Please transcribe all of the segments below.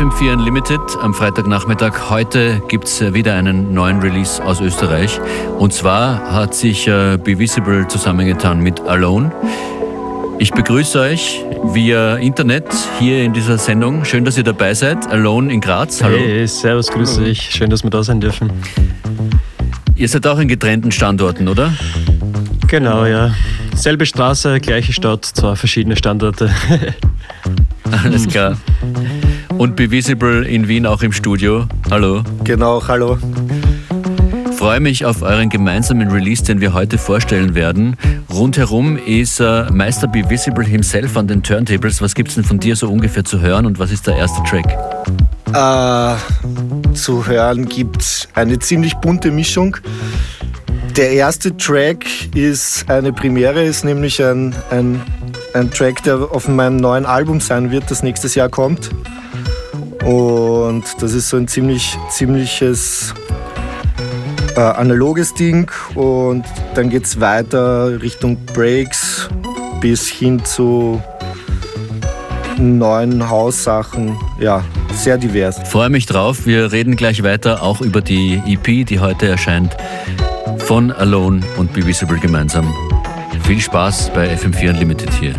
FM4 Unlimited am Freitagnachmittag. Heute gibt es wieder einen neuen Release aus Österreich. Und zwar hat sich äh, Be Visible zusammengetan mit Alone. Ich begrüße euch via Internet hier in dieser Sendung. Schön, dass ihr dabei seid. Alone in Graz. Hallo. Hey, servus, grüße dich. Schön, dass wir da sein dürfen. Ihr seid auch in getrennten Standorten, oder? Genau, ja. Selbe Straße, gleiche Stadt, zwar verschiedene Standorte. Alles klar. Und Be Visible in Wien auch im Studio. Hallo. Genau, hallo. Freue mich auf euren gemeinsamen Release, den wir heute vorstellen werden. Rundherum ist äh, Meister Be Visible himself an den Turntables. Was gibt es denn von dir so ungefähr zu hören und was ist der erste Track? Äh, zu hören gibt es eine ziemlich bunte Mischung. Der erste Track ist eine Premiere, ist nämlich ein, ein ein Track, der auf meinem neuen Album sein wird, das nächstes Jahr kommt. Und das ist so ein ziemlich, ziemliches äh, analoges Ding. Und dann geht es weiter Richtung Breaks bis hin zu neuen Haussachen. Ja, sehr divers. Freue mich drauf. Wir reden gleich weiter auch über die EP, die heute erscheint. Von Alone und Be Visible gemeinsam. Viel Spaß bei FM4 Unlimited hier.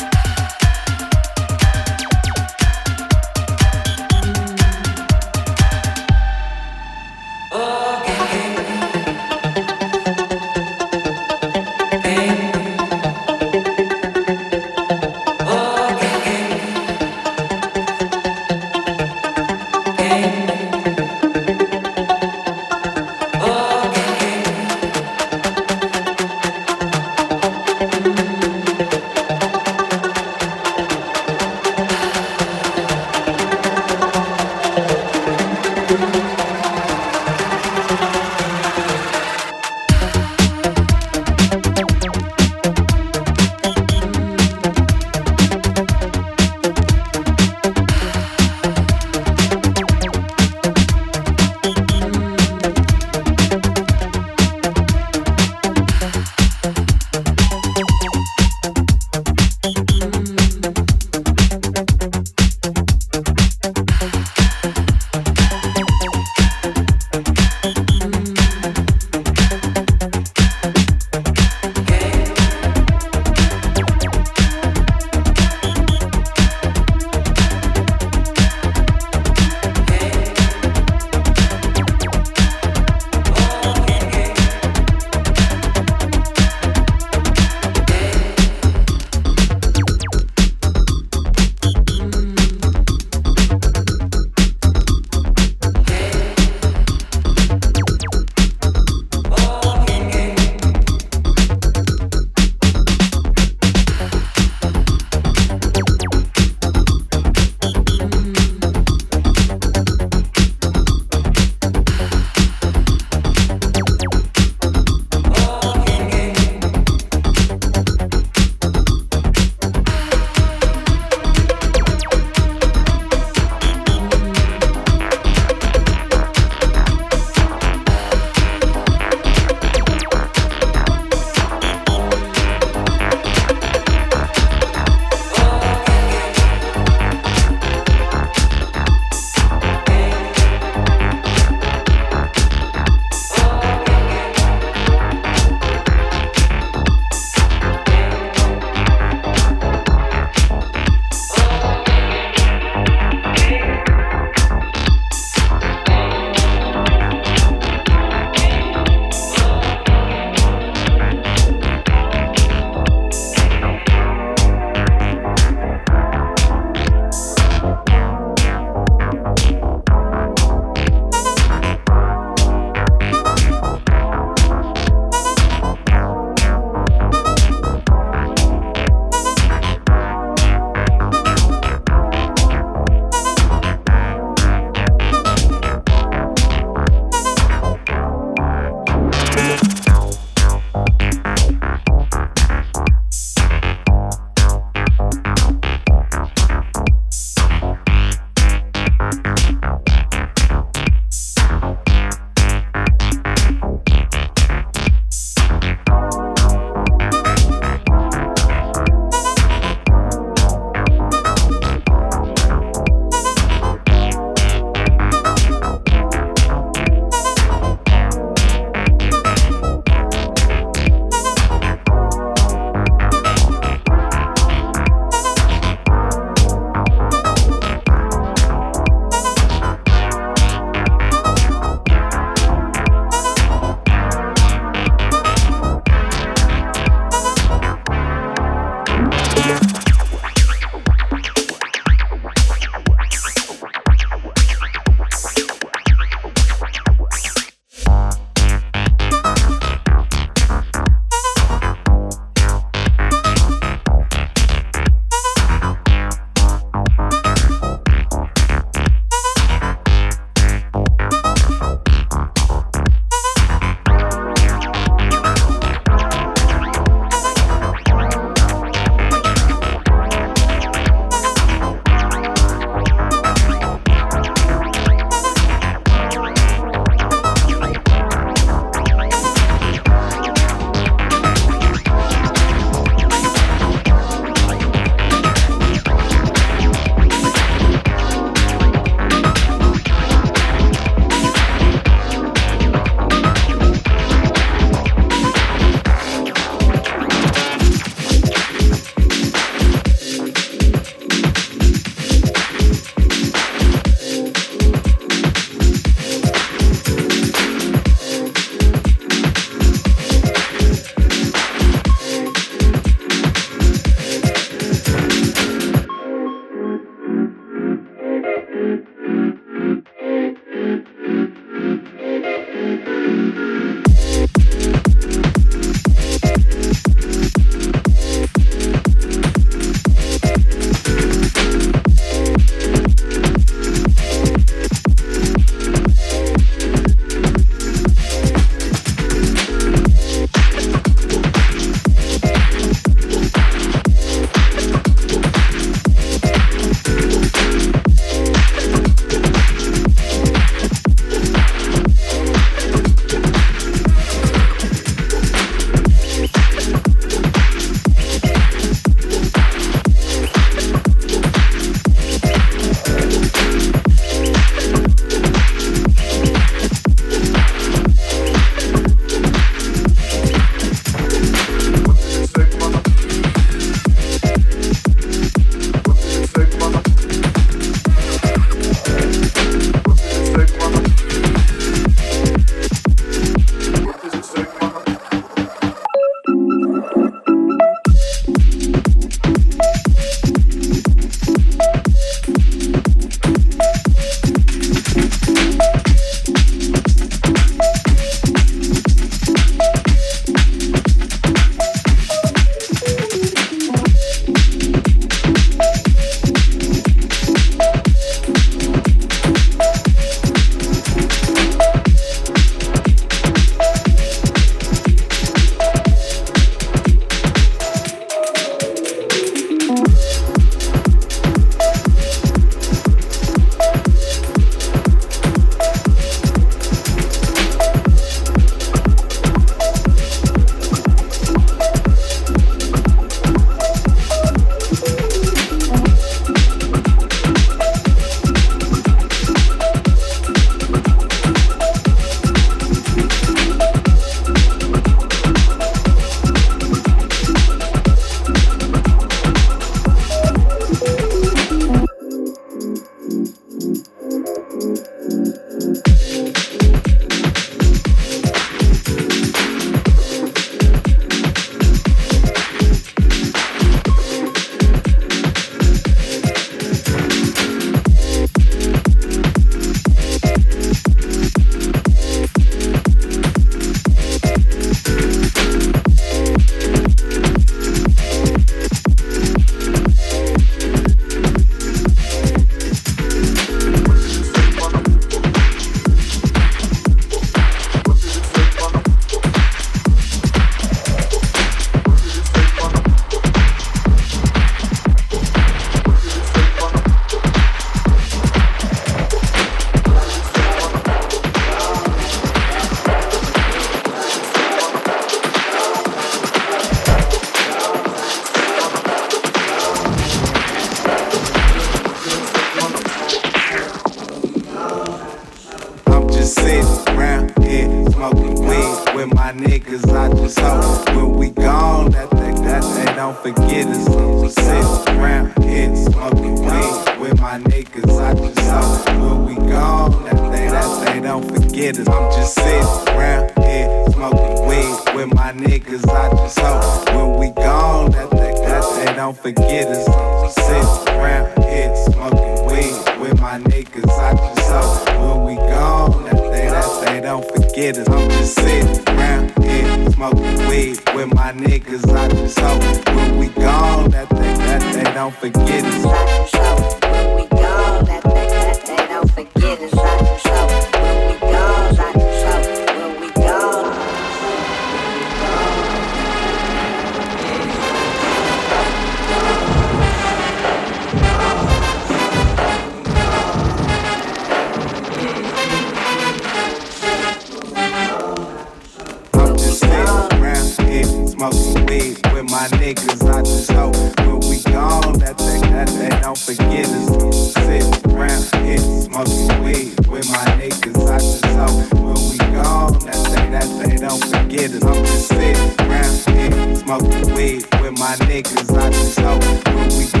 smoking weed with my niggas. I just hope when we gone that they, that they don't forget us. Sit around here smoking weed with my niggas. I just hope when we gone that they, that they don't forget us. I'm just sitting around here smoking weed with my niggas. I just hope when we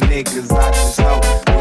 niggas, I just know.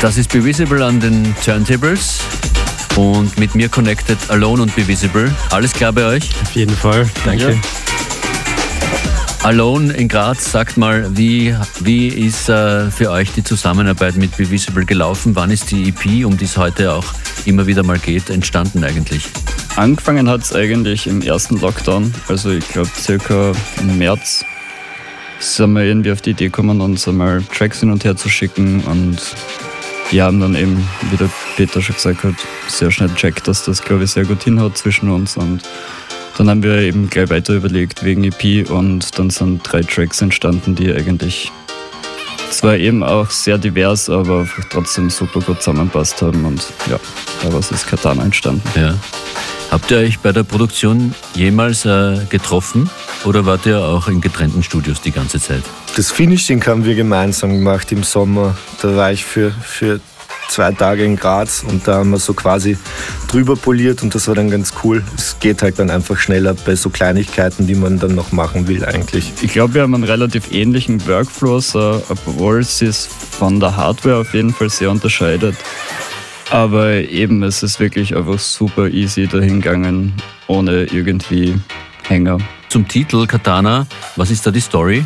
Das ist Be Visible an den Turntables und mit mir connected Alone und Be Visible. Alles klar bei euch? Auf jeden Fall, danke. Alone in Graz, sagt mal, wie, wie ist äh, für euch die Zusammenarbeit mit Be Visible gelaufen? Wann ist die EP, um die es heute auch immer wieder mal geht, entstanden eigentlich? Angefangen hat es eigentlich im ersten Lockdown, also ich glaube circa im März sind wir irgendwie auf die Idee gekommen, uns einmal Tracks hin und her zu schicken und wir haben dann eben, wie der Peter schon gesagt hat, sehr schnell checkt, dass das glaube ich sehr gut hinhaut zwischen uns und dann haben wir eben gleich weiter überlegt wegen EP und dann sind drei Tracks entstanden, die eigentlich zwar eben auch sehr divers, aber trotzdem super gut zusammenpasst haben und ja, daraus ist Katana entstanden. Ja. Habt ihr euch bei der Produktion jemals äh, getroffen oder wart ihr auch in getrennten Studios die ganze Zeit? Das Finishing haben wir gemeinsam gemacht im Sommer. Da war ich für, für zwei Tage in Graz und da haben wir so quasi drüber poliert und das war dann ganz cool. Es geht halt dann einfach schneller bei so Kleinigkeiten, die man dann noch machen will eigentlich. Ich glaube, wir haben einen relativ ähnlichen Workflow, so, obwohl es sich von der Hardware auf jeden Fall sehr unterscheidet. Aber eben, es ist wirklich einfach super easy dahingegangen, ohne irgendwie Hänger. Zum Titel Katana, was ist da die Story?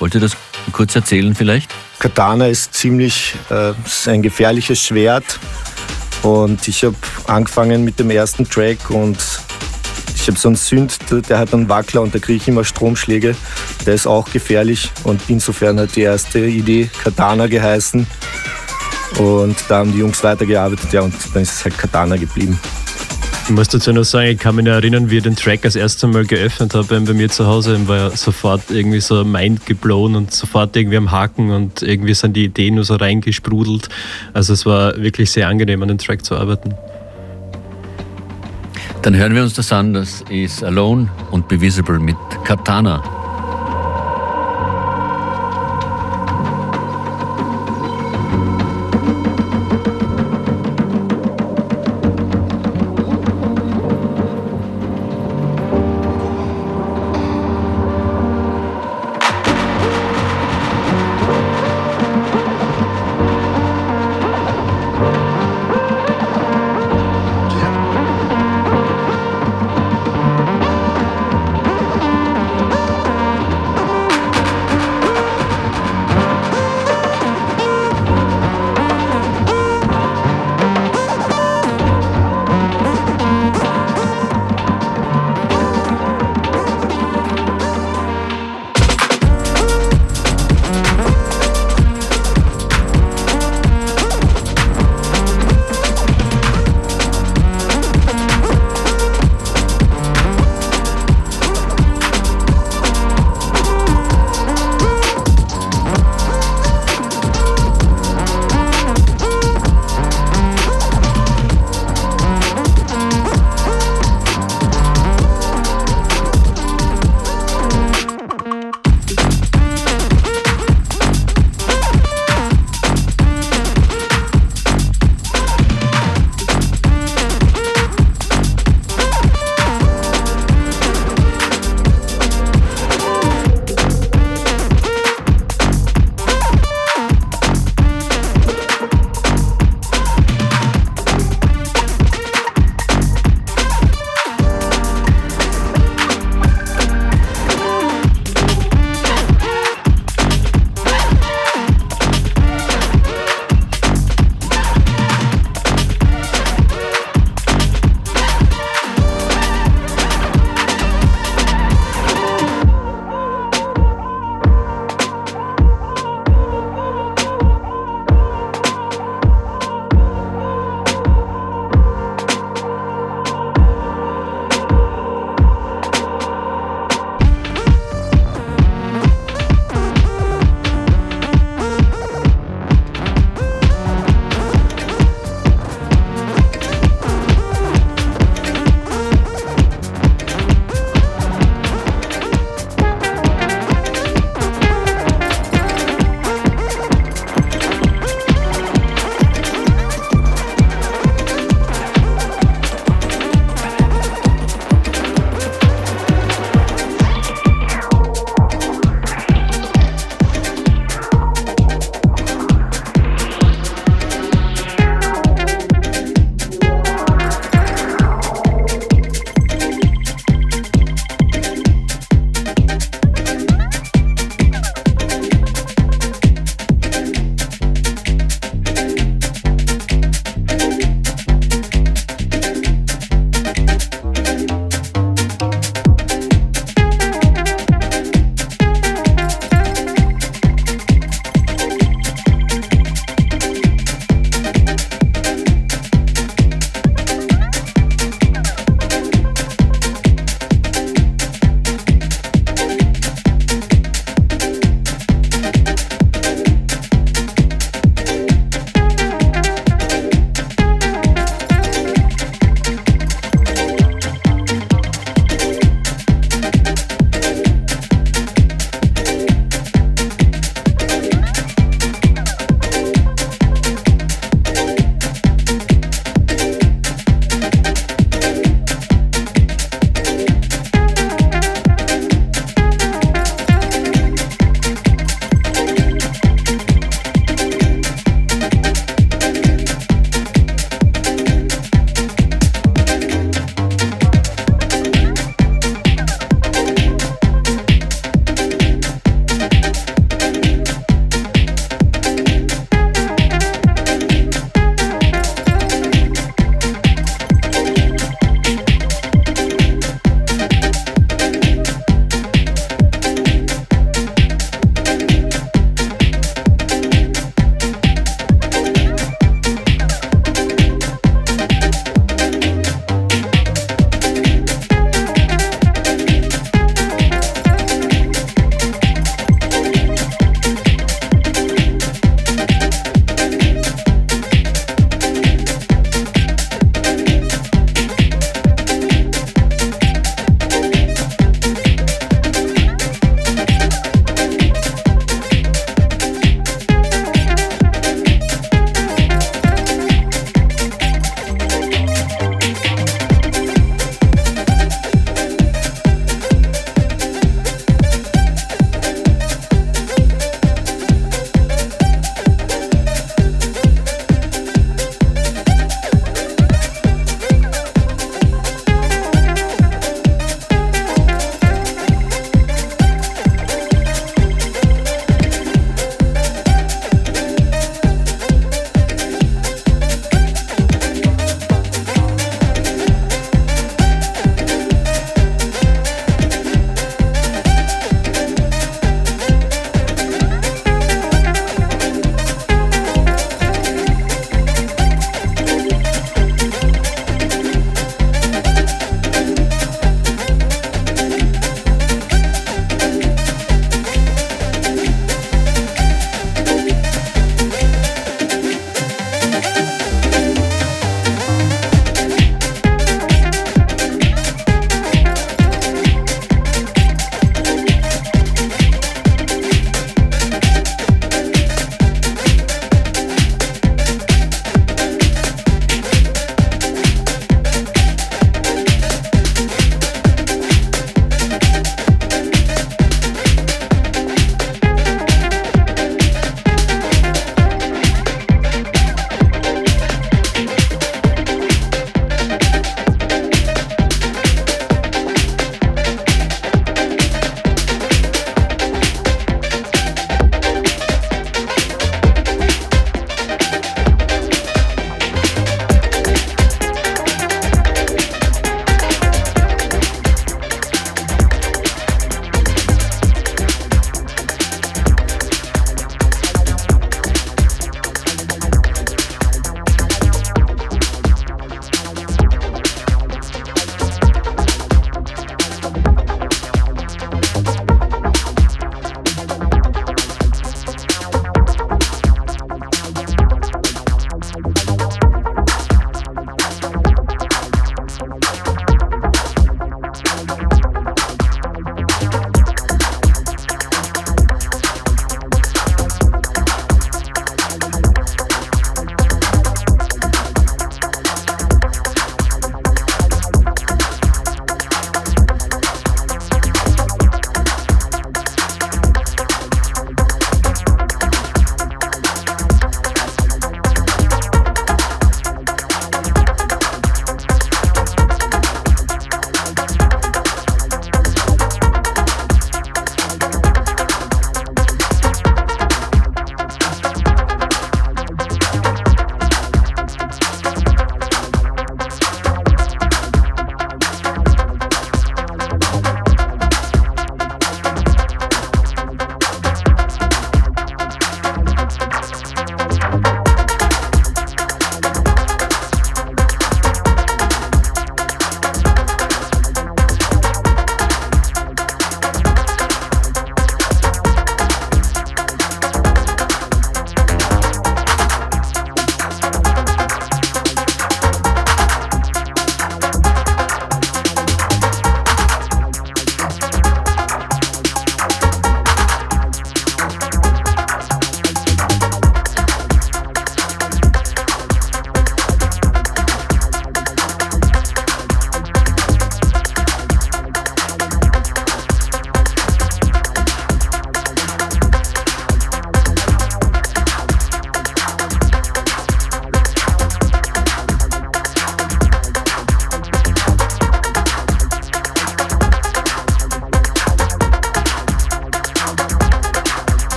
Wollt ihr das kurz erzählen vielleicht? Katana ist ziemlich äh, ist ein gefährliches Schwert und ich habe angefangen mit dem ersten Track und ich habe so einen Synth, der hat einen Wackler und da kriege ich immer Stromschläge. Der ist auch gefährlich und insofern hat die erste Idee Katana geheißen. Und da haben die Jungs weitergearbeitet, ja, und dann ist es halt Katana geblieben. Ich muss dazu noch sagen, ich kann mich erinnern, wie ich den Track das erste Mal geöffnet habe bei mir zu Hause. Ich war sofort irgendwie so mind geblown und sofort irgendwie am Haken und irgendwie sind die Ideen nur so reingesprudelt. Also es war wirklich sehr angenehm, an dem Track zu arbeiten. Dann hören wir uns das an. Das ist Alone und Be Visible mit Katana.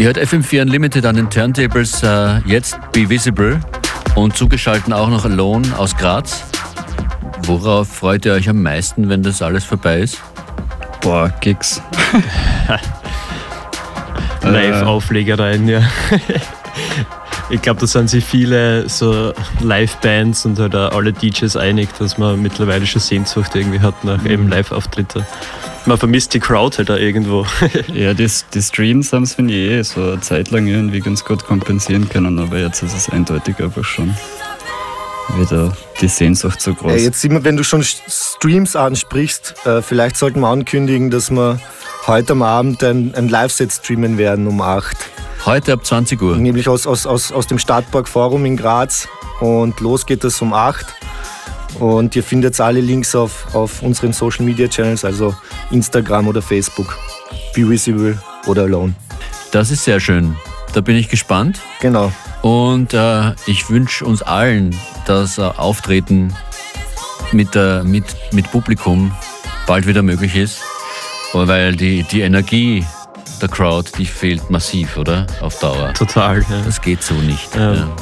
Ihr hört FM4 Unlimited an den Turntables, äh, jetzt Be Visible und zugeschaltet auch noch Alone aus Graz. Worauf freut ihr euch am meisten, wenn das alles vorbei ist? Boah, Gigs. Live-Auflegereien, ja. Ich glaube, da sind sich viele so Live-Bands und halt auch alle DJs einig, dass man mittlerweile schon Sehnsucht irgendwie hat nach eben Live-Auftritte. Man vermisst die Crowd halt da irgendwo. Ja, die, die Streams haben es, finde ich, eh so eine Zeit lang irgendwie ganz gut kompensieren können, aber jetzt ist es eindeutig einfach schon wieder die Sehnsucht so groß. Äh, jetzt sieht man, wenn du schon Streams ansprichst, äh, vielleicht sollten wir ankündigen, dass wir heute am Abend ein, ein Live-Set streamen werden um 8. Heute ab 20 Uhr. Nämlich aus, aus, aus, aus dem Stadtpark Forum in Graz. Und los geht es um 8. Und ihr findet alle Links auf, auf unseren Social Media Channels, also Instagram oder Facebook. Be Visible oder Alone. Das ist sehr schön. Da bin ich gespannt. Genau. Und äh, ich wünsche uns allen, dass äh, Auftreten mit, äh, mit, mit Publikum bald wieder möglich ist. Weil die, die Energie der Crowd, die fehlt massiv, oder? Auf Dauer. Total. Ja. Das geht so nicht. Ja. Ja.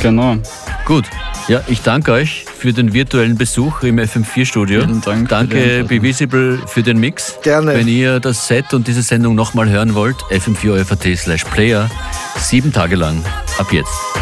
Genau. Gut. Ja, ich danke euch für den virtuellen Besuch im FM4-Studio. Vielen Dank Danke Einladung. Be Visible für den Mix. Gerne. Wenn ihr das Set und diese Sendung nochmal hören wollt, fm4.at slash player. Sieben Tage lang. Ab jetzt.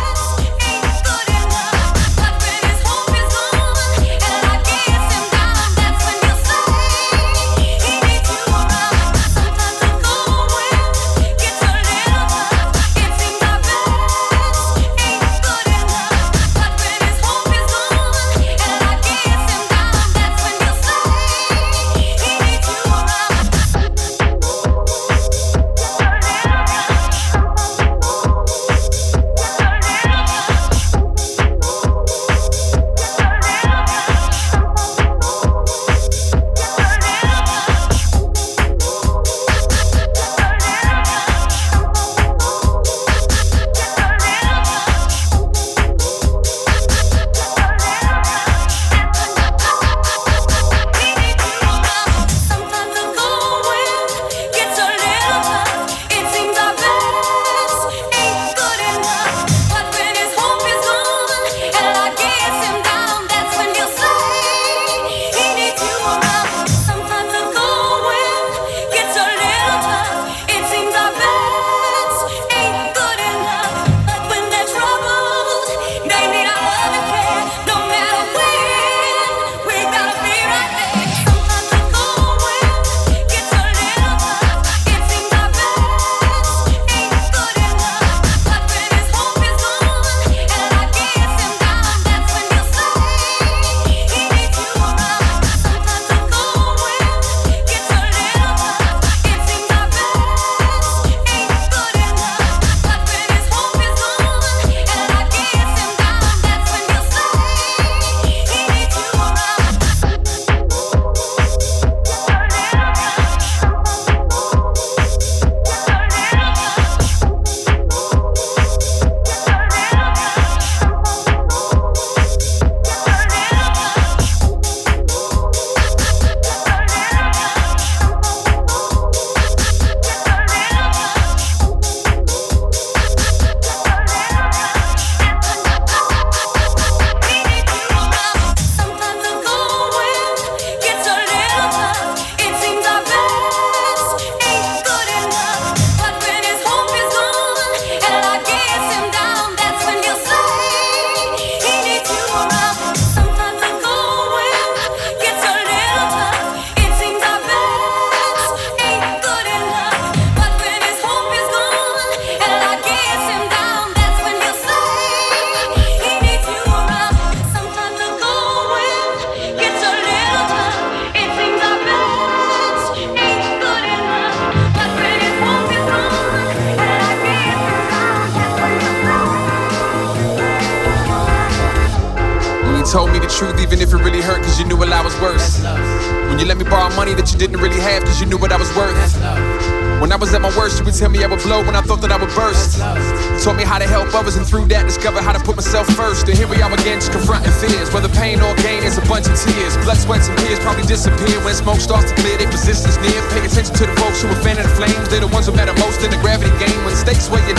where you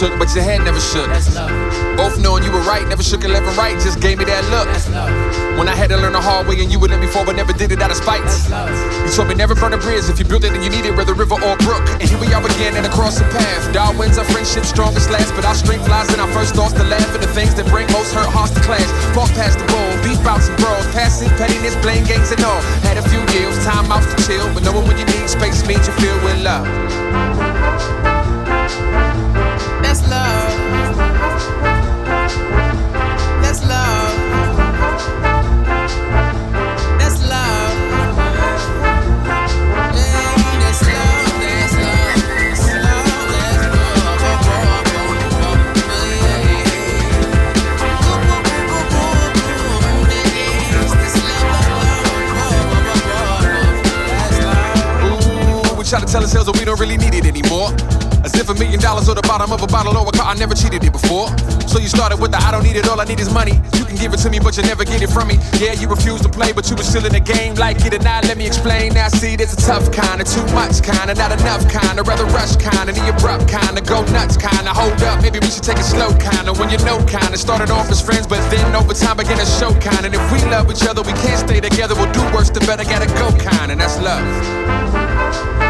took, but your head never shook. Both knowing you were right, never shook a left and right, just gave me that look. When I had to learn the hard way and you would let me fall, but never did it out of spite. You told me never burn a bridge if you built it and you need it, whether river or brook. And here we are again and across the path. Darwin's our friendship strongest last, but our strength lies in our first thoughts to laugh at the things that bring most hurt hearts to clash. Walk past the bowl, beef bouts and brawls, passing pettiness, blame games and all. Had a few years, time out to chill, but knowing when you need space means you feel with love. Tell ourselves that we don't really need it anymore. As if a million dollars or the bottom of a bottle or a car, I never cheated it before. So you started with the I don't need it, all I need is money. You can give it to me, but you never get it from me. Yeah, you refuse to play, but you were still in the game. Like it or not, let me explain. Now, see, there's a tough kind, of too much kind, of not enough kind, of rather rush kind, of the abrupt kind, of go nuts kind, of hold up. Maybe we should take it slow kind, of when you know kind, of started off as friends, but then over time began to show kind. And if we love each other, we can't stay together, we'll do worse, the better gotta go kind, and that's love.